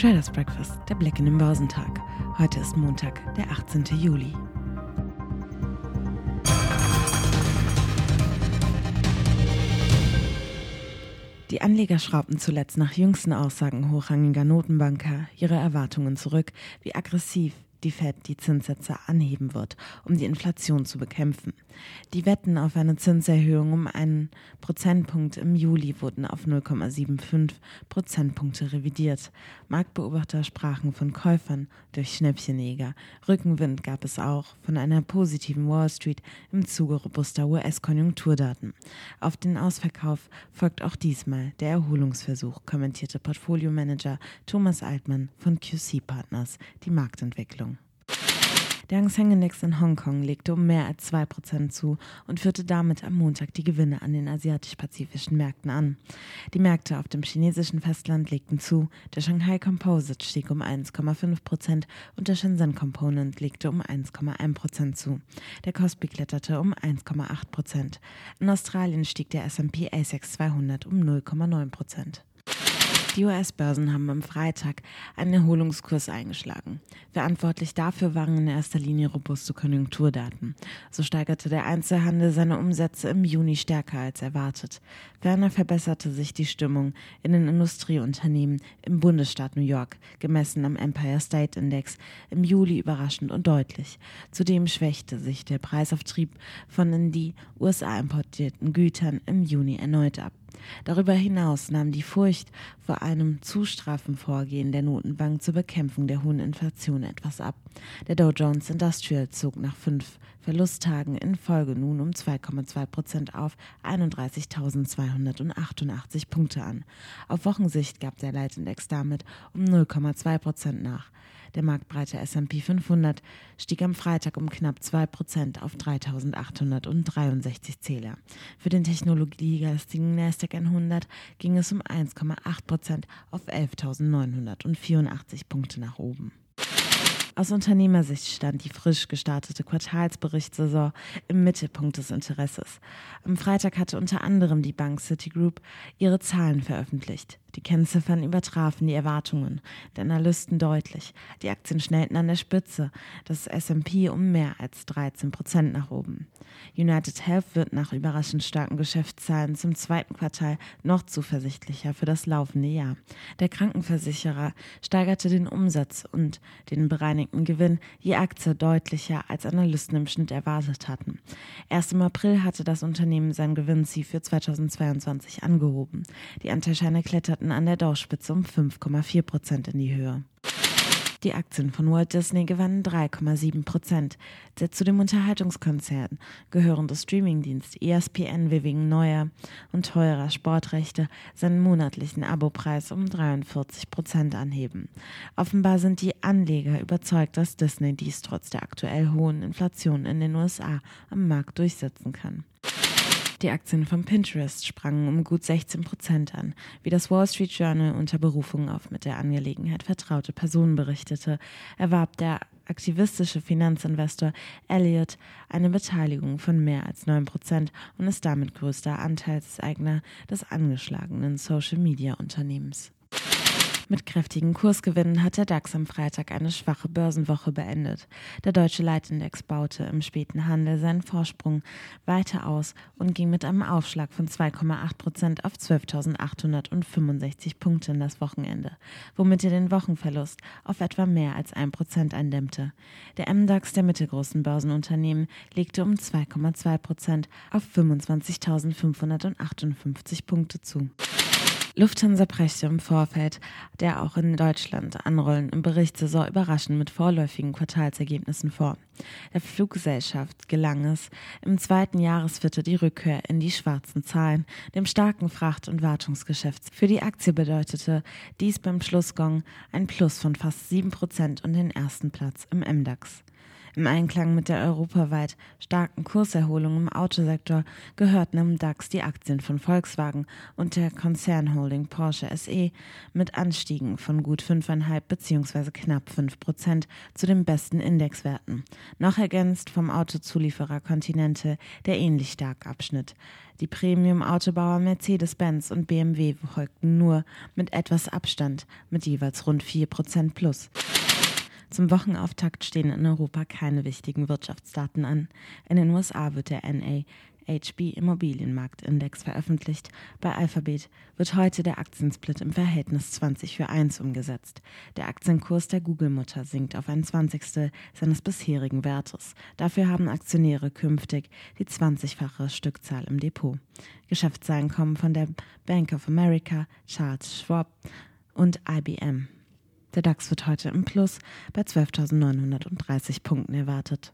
Traders Breakfast, der Blick in den Börsentag. Heute ist Montag, der 18. Juli. Die Anleger schraubten zuletzt nach jüngsten Aussagen hochrangiger Notenbanker ihre Erwartungen zurück, wie aggressiv die Fed die Zinssätze anheben wird, um die Inflation zu bekämpfen. Die Wetten auf eine Zinserhöhung um einen Prozentpunkt im Juli wurden auf 0,75 Prozentpunkte revidiert. Marktbeobachter sprachen von Käufern durch Schnäppchenjäger. Rückenwind gab es auch von einer positiven Wall Street im Zuge robuster US-Konjunkturdaten. Auf den Ausverkauf folgt auch diesmal der Erholungsversuch, kommentierte Portfoliomanager Thomas Altmann von QC Partners die Marktentwicklung. Der Hang Seng Index in Hongkong legte um mehr als 2% zu und führte damit am Montag die Gewinne an den asiatisch-pazifischen Märkten an. Die Märkte auf dem chinesischen Festland legten zu, der Shanghai Composite stieg um 1,5% und der Shenzhen Component legte um 1,1% zu. Der Kospi kletterte um 1,8%. In Australien stieg der S&P ASX 200 um 0,9%. Die US-Börsen haben am Freitag einen Erholungskurs eingeschlagen. Verantwortlich dafür waren in erster Linie robuste Konjunkturdaten. So steigerte der Einzelhandel seine Umsätze im Juni stärker als erwartet. Ferner verbesserte sich die Stimmung in den Industrieunternehmen im Bundesstaat New York, gemessen am Empire State Index, im Juli überraschend und deutlich. Zudem schwächte sich der Preisauftrieb von in die USA importierten Gütern im Juni erneut ab. Darüber hinaus nahm die Furcht vor einem zu straffen Vorgehen der Notenbank zur Bekämpfung der hohen Inflation etwas ab. Der Dow Jones Industrial zog nach fünf Verlusttagen in Folge nun um 2,2 Prozent auf 31.288 Punkte an. Auf Wochensicht gab der Leitindex damit um 0,2 Prozent nach. Der marktbreite S&P 500 stieg am Freitag um knapp 2% auf 3.863 Zähler. Für den technologiegeistigen Nasdaq 100 ging es um 1,8% auf 11.984 Punkte nach oben. Aus Unternehmersicht stand die frisch gestartete Quartalsberichtssaison im Mittelpunkt des Interesses. Am Freitag hatte unter anderem die Bank Citigroup ihre Zahlen veröffentlicht. Die Kennziffern übertrafen die Erwartungen der Analysten deutlich. Die Aktien schnellten an der Spitze, das S&P um mehr als 13 Prozent nach oben. United Health wird nach überraschend starken Geschäftszahlen zum zweiten Quartal noch zuversichtlicher für das laufende Jahr. Der Krankenversicherer steigerte den Umsatz und den bereinigten Gewinn je Aktie deutlicher, als Analysten im Schnitt erwartet hatten. Erst im April hatte das Unternehmen sein Gewinnziel für 2022 angehoben. Die Anteilscheine kletterten kletterten an der Dow-Spitze um 5,4 Prozent in die Höhe. Die Aktien von Walt Disney gewannen 3,7 Prozent. Der zu dem Unterhaltungskonzern gehörende Streamingdienst ESPN will wegen neuer und teurer Sportrechte seinen monatlichen Abopreis um 43 Prozent anheben. Offenbar sind die Anleger überzeugt, dass Disney dies trotz der aktuell hohen Inflation in den USA am Markt durchsetzen kann. Die Aktien von Pinterest sprangen um gut 16 Prozent an, wie das Wall Street Journal unter Berufung auf mit der Angelegenheit vertraute Personen berichtete, erwarb der aktivistische Finanzinvestor Elliott eine Beteiligung von mehr als 9 Prozent und ist damit größter Anteilseigner des angeschlagenen Social-Media-Unternehmens. Mit kräftigen Kursgewinnen hat der DAX am Freitag eine schwache Börsenwoche beendet. Der deutsche Leitindex baute im späten Handel seinen Vorsprung weiter aus und ging mit einem Aufschlag von 2,8 Prozent auf 12.865 Punkte in das Wochenende, womit er den Wochenverlust auf etwa mehr als 1 Prozent eindämmte. Der MDAX der mittelgroßen Börsenunternehmen legte um 2,2 Prozent auf 25.558 Punkte zu. Lufthansa brächte im Vorfeld der auch in Deutschland anrollenden Berichtssaison überraschend mit vorläufigen Quartalsergebnissen vor. Der Fluggesellschaft gelang es, im zweiten Jahresviertel die Rückkehr in die schwarzen Zahlen, dem starken Fracht- und Wartungsgeschäft. Für die Aktie bedeutete dies beim Schlussgong ein Plus von fast 7% und den ersten Platz im MDAX. Im Einklang mit der europaweit starken Kurserholung im Autosektor gehörten im DAX die Aktien von Volkswagen und der Konzernholding Porsche SE mit Anstiegen von gut 5,5 bzw. knapp 5 Prozent zu den besten Indexwerten, noch ergänzt vom Autozulieferer Continente, der ähnlich stark abschnitt. Die Premium-Autobauer Mercedes-Benz und BMW folgten nur mit etwas Abstand mit jeweils rund 4 Prozent plus. Zum Wochenauftakt stehen in Europa keine wichtigen Wirtschaftsdaten an. In den USA wird der NAHB Immobilienmarktindex veröffentlicht. Bei Alphabet wird heute der Aktiensplit im Verhältnis 20 für 1 umgesetzt. Der Aktienkurs der Google-Mutter sinkt auf ein Zwanzigstel seines bisherigen Wertes. Dafür haben Aktionäre künftig die 20-fache Stückzahl im Depot. Geschäftszahlen kommen von der Bank of America, Charles Schwab und IBM. Der DAX wird heute im Plus bei 12.930 Punkten erwartet.